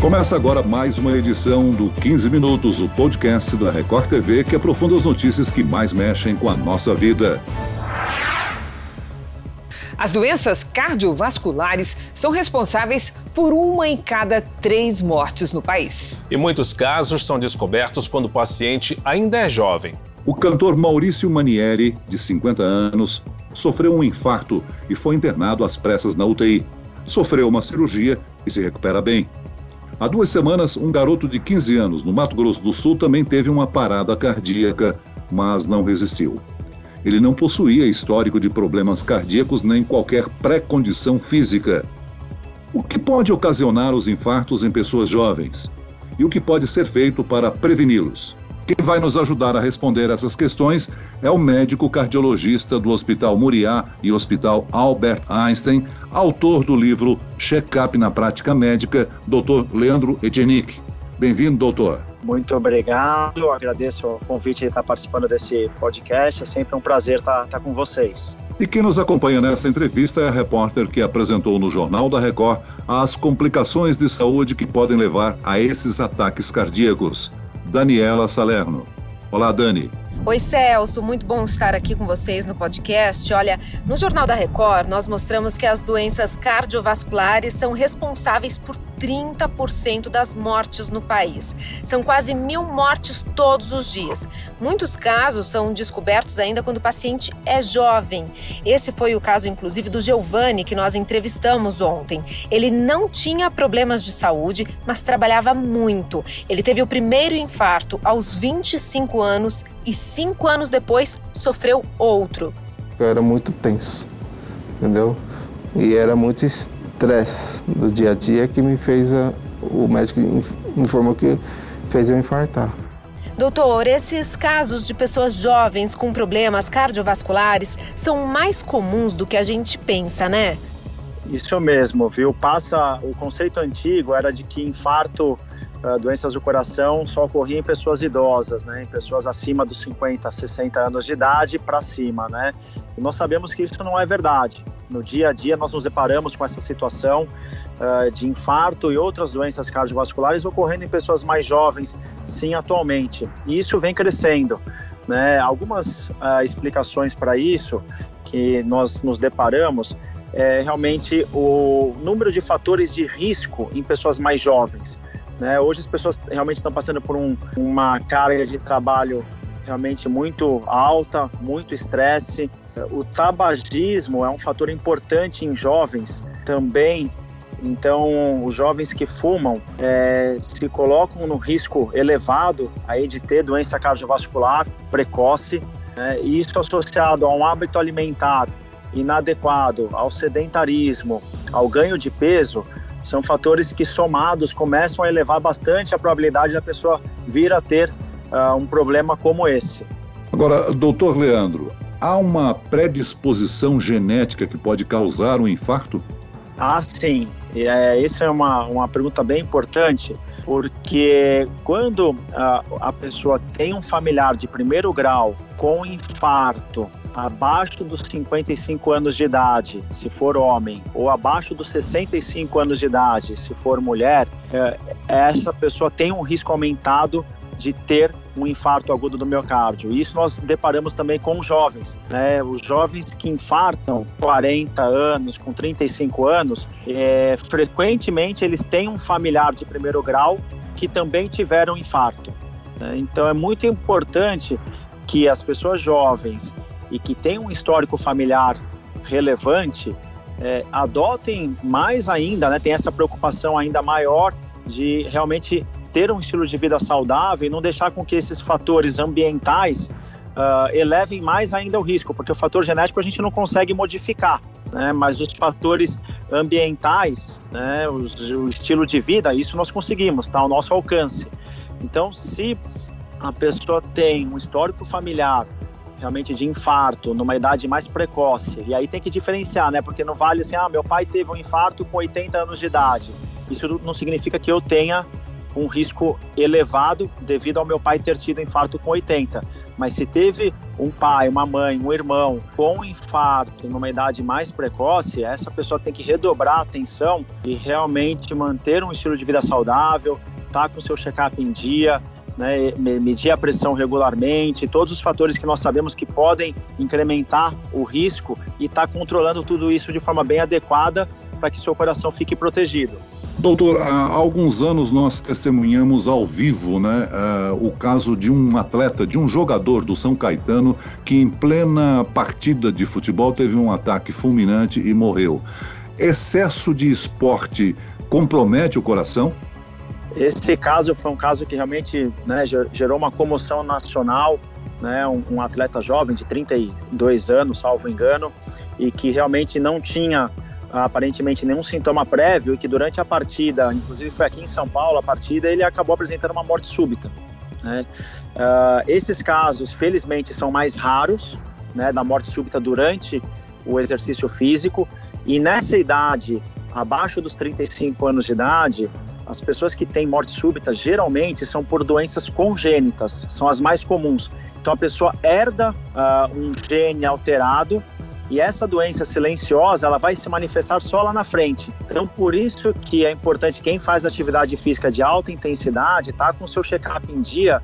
Começa agora mais uma edição do 15 Minutos, o podcast da Record TV que aprofunda as notícias que mais mexem com a nossa vida. As doenças cardiovasculares são responsáveis por uma em cada três mortes no país. E muitos casos são descobertos quando o paciente ainda é jovem. O cantor Maurício Manieri, de 50 anos, sofreu um infarto e foi internado às pressas na UTI. Sofreu uma cirurgia e se recupera bem. Há duas semanas, um garoto de 15 anos, no Mato Grosso do Sul, também teve uma parada cardíaca, mas não resistiu. Ele não possuía histórico de problemas cardíacos nem qualquer pré-condição física. O que pode ocasionar os infartos em pessoas jovens? E o que pode ser feito para preveni-los? Quem vai nos ajudar a responder essas questões é o médico cardiologista do Hospital Muriá e Hospital Albert Einstein, autor do livro Check-up na Prática Médica, Dr. Leandro Etchenick. Bem-vindo, doutor. Muito obrigado, agradeço o convite de estar participando desse podcast. É sempre um prazer estar, estar com vocês. E quem nos acompanha nessa entrevista é a repórter que apresentou no Jornal da Record as complicações de saúde que podem levar a esses ataques cardíacos. Daniela Salerno. Olá, Dani. Oi, Celso, muito bom estar aqui com vocês no podcast. Olha, no Jornal da Record, nós mostramos que as doenças cardiovasculares são responsáveis por 30% das mortes no país. São quase mil mortes todos os dias. Muitos casos são descobertos ainda quando o paciente é jovem. Esse foi o caso, inclusive, do Giovanni, que nós entrevistamos ontem. Ele não tinha problemas de saúde, mas trabalhava muito. Ele teve o primeiro infarto aos 25 anos e cinco anos depois sofreu outro. Eu era muito tenso, entendeu? E era muito estresse do dia a dia que me fez a, o médico informou que fez eu infartar. Doutor, esses casos de pessoas jovens com problemas cardiovasculares são mais comuns do que a gente pensa, né? Isso mesmo, viu? Passa o conceito antigo era de que infarto uh, doenças do coração só ocorriam em pessoas idosas, né, em pessoas acima dos 50, 60 anos de idade para cima, né? E nós sabemos que isso não é verdade. No dia a dia nós nos deparamos com essa situação uh, de infarto e outras doenças cardiovasculares ocorrendo em pessoas mais jovens, sim, atualmente. E isso vem crescendo. Né? Algumas uh, explicações para isso que nós nos deparamos é realmente o número de fatores de risco em pessoas mais jovens. Né? Hoje as pessoas realmente estão passando por um, uma carga de trabalho realmente muito alta, muito estresse. O tabagismo é um fator importante em jovens também. Então, os jovens que fumam é, se colocam no risco elevado aí de ter doença cardiovascular precoce. Né? E isso associado a um hábito alimentar inadequado, ao sedentarismo, ao ganho de peso, são fatores que somados começam a elevar bastante a probabilidade da pessoa vir a ter uh, um problema como esse. Agora, doutor Leandro, há uma predisposição genética que pode causar um infarto? Ah, sim. É, essa é uma, uma pergunta bem importante, porque quando a, a pessoa tem um familiar de primeiro grau com infarto, abaixo dos 55 anos de idade, se for homem, ou abaixo dos 65 anos de idade, se for mulher, é, essa pessoa tem um risco aumentado de ter um infarto agudo do miocárdio. Isso nós deparamos também com jovens. Né? Os jovens que infartam 40 anos, com 35 anos, é, frequentemente eles têm um familiar de primeiro grau que também tiveram infarto. Né? Então é muito importante que as pessoas jovens e que têm um histórico familiar relevante é, adotem mais ainda, né, tem essa preocupação ainda maior de realmente ter um estilo de vida saudável e não deixar com que esses fatores ambientais uh, elevem mais ainda o risco, porque o fator genético a gente não consegue modificar, né, mas os fatores ambientais, né, os, o estilo de vida, isso nós conseguimos, está ao nosso alcance. Então, se a pessoa tem um histórico familiar realmente de infarto numa idade mais precoce. E aí tem que diferenciar, né? Porque não vale assim, ah, meu pai teve um infarto com 80 anos de idade. Isso não significa que eu tenha um risco elevado devido ao meu pai ter tido infarto com 80. Mas se teve um pai, uma mãe, um irmão com infarto numa idade mais precoce, essa pessoa tem que redobrar a atenção e realmente manter um estilo de vida saudável, estar tá com seu check-up em dia, né, medir a pressão regularmente, todos os fatores que nós sabemos que podem incrementar o risco e estar tá controlando tudo isso de forma bem adequada para que seu coração fique protegido. Doutor, há alguns anos nós testemunhamos ao vivo né, uh, o caso de um atleta, de um jogador do São Caetano, que em plena partida de futebol teve um ataque fulminante e morreu. Excesso de esporte compromete o coração? Esse caso foi um caso que realmente né, gerou uma comoção nacional. Né, um, um atleta jovem de 32 anos, salvo engano, e que realmente não tinha aparentemente nenhum sintoma prévio e que durante a partida, inclusive foi aqui em São Paulo a partida, ele acabou apresentando uma morte súbita. Né? Uh, esses casos, felizmente, são mais raros, né, da morte súbita durante o exercício físico e nessa idade, abaixo dos 35 anos de idade, as pessoas que têm morte súbita geralmente são por doenças congênitas, são as mais comuns. Então a pessoa herda uh, um gene alterado e essa doença silenciosa, ela vai se manifestar só lá na frente. Então, por isso que é importante quem faz atividade física de alta intensidade, tá com seu check-up em dia,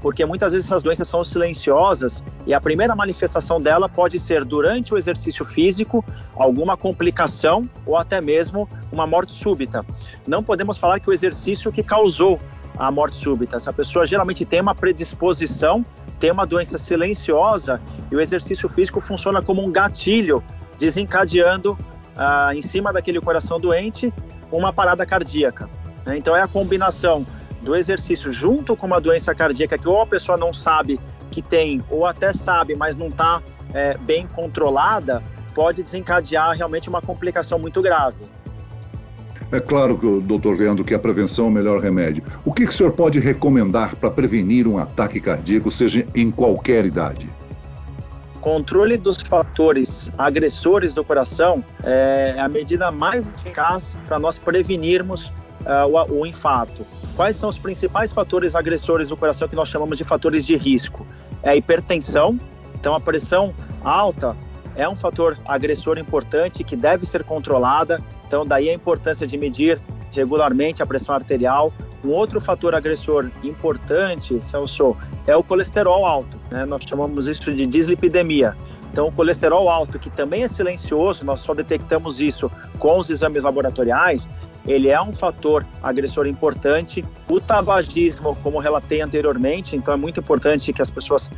porque muitas vezes essas doenças são silenciosas e a primeira manifestação dela pode ser durante o exercício físico, alguma complicação ou até mesmo uma morte súbita. Não podemos falar que o exercício que causou a morte súbita. Essa pessoa geralmente tem uma predisposição, tem uma doença silenciosa e o exercício físico funciona como um gatilho, desencadeando ah, em cima daquele coração doente uma parada cardíaca. Né? Então é a combinação do exercício junto com uma doença cardíaca que ou a pessoa não sabe que tem ou até sabe, mas não está é, bem controlada, pode desencadear realmente uma complicação muito grave. É claro, que doutor Leandro, que a prevenção é o melhor remédio. O que, que o senhor pode recomendar para prevenir um ataque cardíaco, seja em qualquer idade? Controle dos fatores agressores do coração é a medida mais eficaz para nós prevenirmos uh, o, o infarto. Quais são os principais fatores agressores do coração que nós chamamos de fatores de risco? É a hipertensão, então a pressão alta é um fator agressor importante que deve ser controlada. Então, daí a importância de medir regularmente a pressão arterial. Um outro fator agressor importante, Celso, é o colesterol alto. Né? Nós chamamos isso de dislipidemia. Então, o colesterol alto, que também é silencioso, nós só detectamos isso com os exames laboratoriais, ele é um fator agressor importante. O tabagismo, como relatei anteriormente, então é muito importante que as pessoas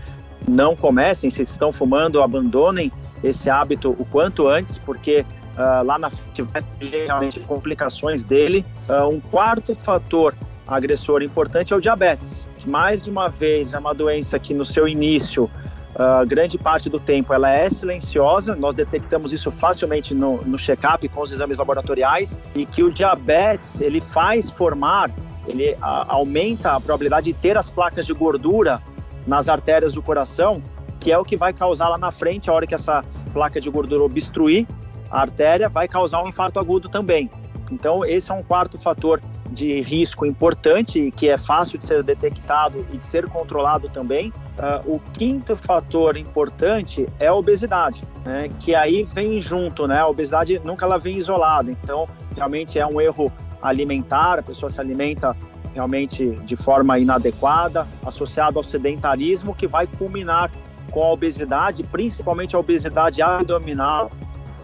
não comecem, se estão fumando, abandonem esse hábito o quanto antes, porque uh, lá na frente vai ter realmente complicações dele. Uh, um quarto fator agressor importante é o diabetes, que mais uma vez é uma doença que no seu início, uh, grande parte do tempo, ela é silenciosa, nós detectamos isso facilmente no, no check-up com os exames laboratoriais, e que o diabetes, ele faz formar, ele aumenta a probabilidade de ter as placas de gordura nas artérias do coração, que é o que vai causar lá na frente, a hora que essa placa de gordura obstruir a artéria, vai causar um infarto agudo também. Então, esse é um quarto fator de risco importante que é fácil de ser detectado e de ser controlado também. Uh, o quinto fator importante é a obesidade, né? que aí vem junto, né? A obesidade nunca ela vem isolada, então realmente é um erro alimentar, a pessoa se alimenta realmente de forma inadequada, associado ao sedentarismo, que vai culminar com a obesidade, principalmente a obesidade abdominal,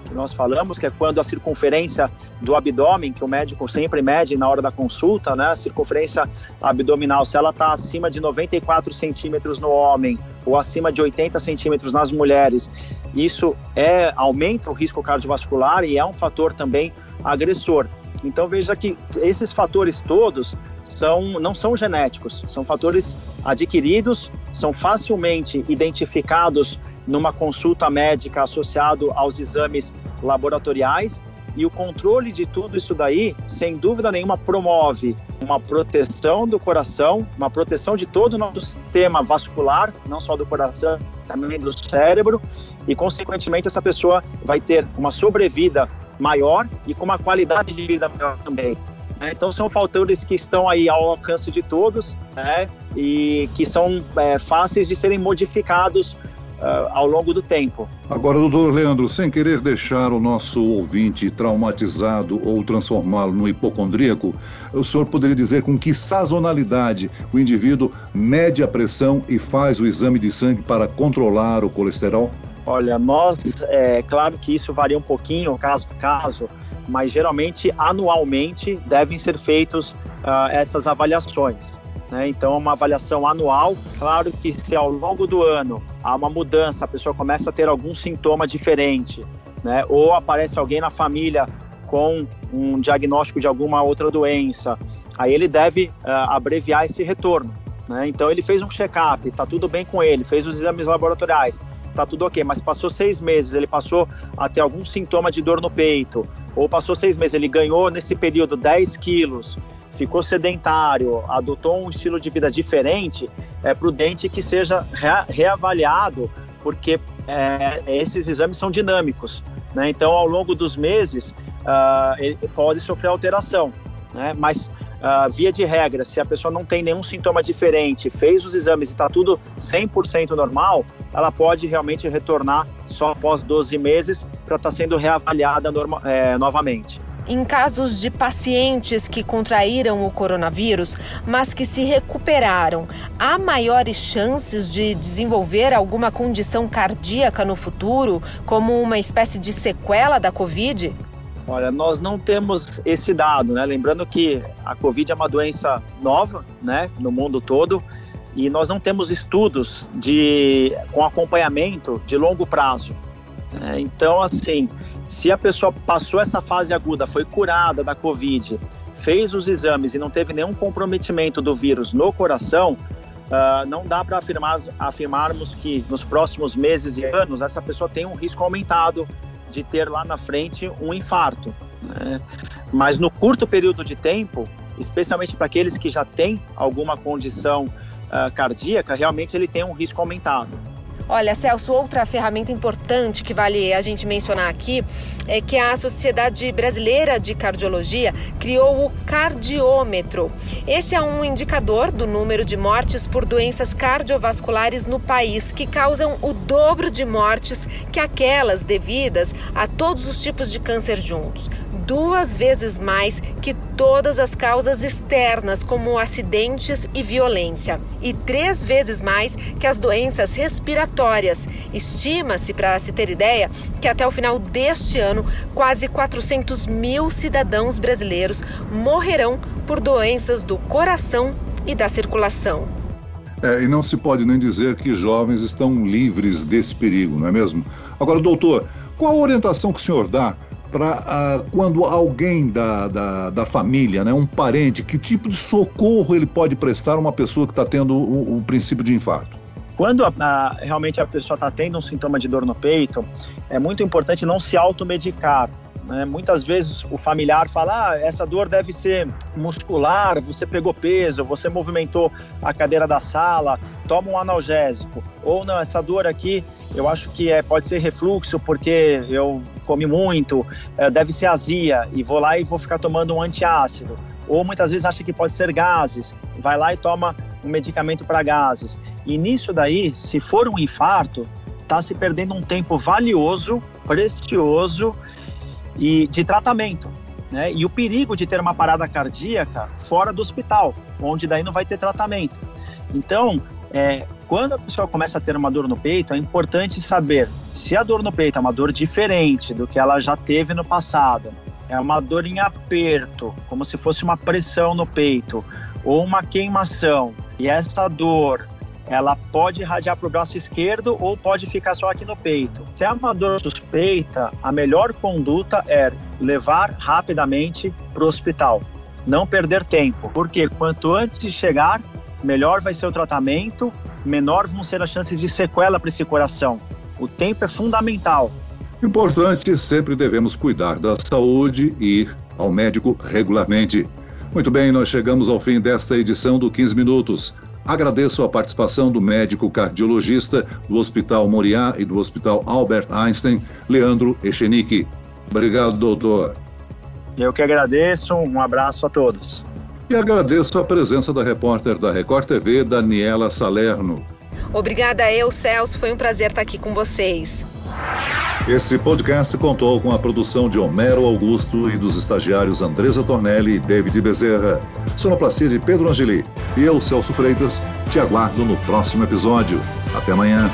que nós falamos, que é quando a circunferência do abdômen, que o médico sempre mede na hora da consulta, né? A circunferência abdominal, se ela está acima de 94 centímetros no homem ou acima de 80 centímetros nas mulheres, isso é aumenta o risco cardiovascular e é um fator também agressor. Então veja que esses fatores todos são, não são genéticos, são fatores adquiridos, são facilmente identificados numa consulta médica associado aos exames laboratoriais e o controle de tudo isso daí, sem dúvida nenhuma, promove uma proteção do coração, uma proteção de todo o nosso sistema vascular, não só do coração, também do cérebro, e consequentemente essa pessoa vai ter uma sobrevida maior e com uma qualidade de vida maior também. Né? Então são fatores que estão aí ao alcance de todos né? e que são é, fáceis de serem modificados uh, ao longo do tempo. Agora, doutor Leandro, sem querer deixar o nosso ouvinte traumatizado ou transformá-lo no hipocondríaco, o senhor poderia dizer com que sazonalidade o indivíduo mede a pressão e faz o exame de sangue para controlar o colesterol? Olha, nós, é claro que isso varia um pouquinho, caso a caso, mas geralmente anualmente devem ser feitos uh, essas avaliações. Né? Então, é uma avaliação anual. Claro que se ao longo do ano há uma mudança, a pessoa começa a ter algum sintoma diferente, né? ou aparece alguém na família com um diagnóstico de alguma outra doença, aí ele deve uh, abreviar esse retorno. Né? Então, ele fez um check-up, está tudo bem com ele, fez os exames laboratoriais, tá tudo ok, mas passou seis meses, ele passou a ter algum sintoma de dor no peito, ou passou seis meses, ele ganhou nesse período 10 quilos, ficou sedentário, adotou um estilo de vida diferente, é prudente que seja reavaliado, porque é, esses exames são dinâmicos. Né? Então, ao longo dos meses, uh, ele pode sofrer alteração. Né? Mas Uh, via de regra, se a pessoa não tem nenhum sintoma diferente, fez os exames e está tudo 100% normal, ela pode realmente retornar só após 12 meses para estar tá sendo reavaliada norma, é, novamente. Em casos de pacientes que contraíram o coronavírus, mas que se recuperaram, há maiores chances de desenvolver alguma condição cardíaca no futuro, como uma espécie de sequela da Covid? Olha, nós não temos esse dado, né? Lembrando que a Covid é uma doença nova, né, no mundo todo, e nós não temos estudos de com acompanhamento de longo prazo. Né? Então, assim, se a pessoa passou essa fase aguda, foi curada da Covid, fez os exames e não teve nenhum comprometimento do vírus no coração, Uh, não dá para afirmar, afirmarmos que nos próximos meses e anos essa pessoa tem um risco aumentado de ter lá na frente um infarto. Né? Mas no curto período de tempo, especialmente para aqueles que já têm alguma condição uh, cardíaca, realmente ele tem um risco aumentado. Olha, Celso, outra ferramenta importante que vale a gente mencionar aqui é que a Sociedade Brasileira de Cardiologia criou o cardiômetro. Esse é um indicador do número de mortes por doenças cardiovasculares no país, que causam o dobro de mortes que aquelas devidas a todos os tipos de câncer juntos duas vezes mais que todas as causas externas, como acidentes e violência, e três vezes mais que as doenças respiratórias. Estima-se, para se ter ideia, que até o final deste ano, quase 400 mil cidadãos brasileiros morrerão por doenças do coração e da circulação. É, e não se pode nem dizer que jovens estão livres desse perigo, não é mesmo? Agora, doutor, qual a orientação que o senhor dá para uh, quando alguém da, da, da, família, né, um parente, que tipo de socorro ele pode prestar a uma pessoa que está tendo o, o, princípio de infarto? Quando a, a, realmente a pessoa está tendo um sintoma de dor no peito, é muito importante não se automedicar. Né? Muitas vezes o familiar fala: ah, essa dor deve ser muscular, você pegou peso, você movimentou a cadeira da sala, toma um analgésico. Ou não, essa dor aqui eu acho que é, pode ser refluxo porque eu comi muito, é, deve ser azia e vou lá e vou ficar tomando um antiácido. Ou muitas vezes acha que pode ser gases, vai lá e toma um medicamento para gases. E nisso daí, se for um infarto, está se perdendo um tempo valioso, precioso e de tratamento. Né? E o perigo de ter uma parada cardíaca fora do hospital, onde daí não vai ter tratamento. Então, é, quando a pessoa começa a ter uma dor no peito, é importante saber se a dor no peito é uma dor diferente do que ela já teve no passado, é uma dor em aperto, como se fosse uma pressão no peito, ou uma queimação, e essa dor ela pode irradiar para o braço esquerdo ou pode ficar só aqui no peito. Se é uma dor suspeita, a melhor conduta é levar rapidamente para o hospital. Não perder tempo, porque quanto antes chegar, melhor vai ser o tratamento, menor vão ser as chances de sequela para esse coração. O tempo é fundamental. Importante, sempre devemos cuidar da saúde e ir ao médico regularmente. Muito bem, nós chegamos ao fim desta edição do 15 Minutos. Agradeço a participação do médico cardiologista do Hospital Moriá e do Hospital Albert Einstein, Leandro Echenique. Obrigado, doutor. Eu que agradeço, um abraço a todos. E agradeço a presença da repórter da Record TV, Daniela Salerno. Obrigada eu, Celso. Foi um prazer estar aqui com vocês. Esse podcast contou com a produção de Homero Augusto e dos estagiários Andresa Tornelli e David Bezerra. Sonoplastia de Pedro Angeli. E eu, Celso Freitas, te aguardo no próximo episódio. Até amanhã.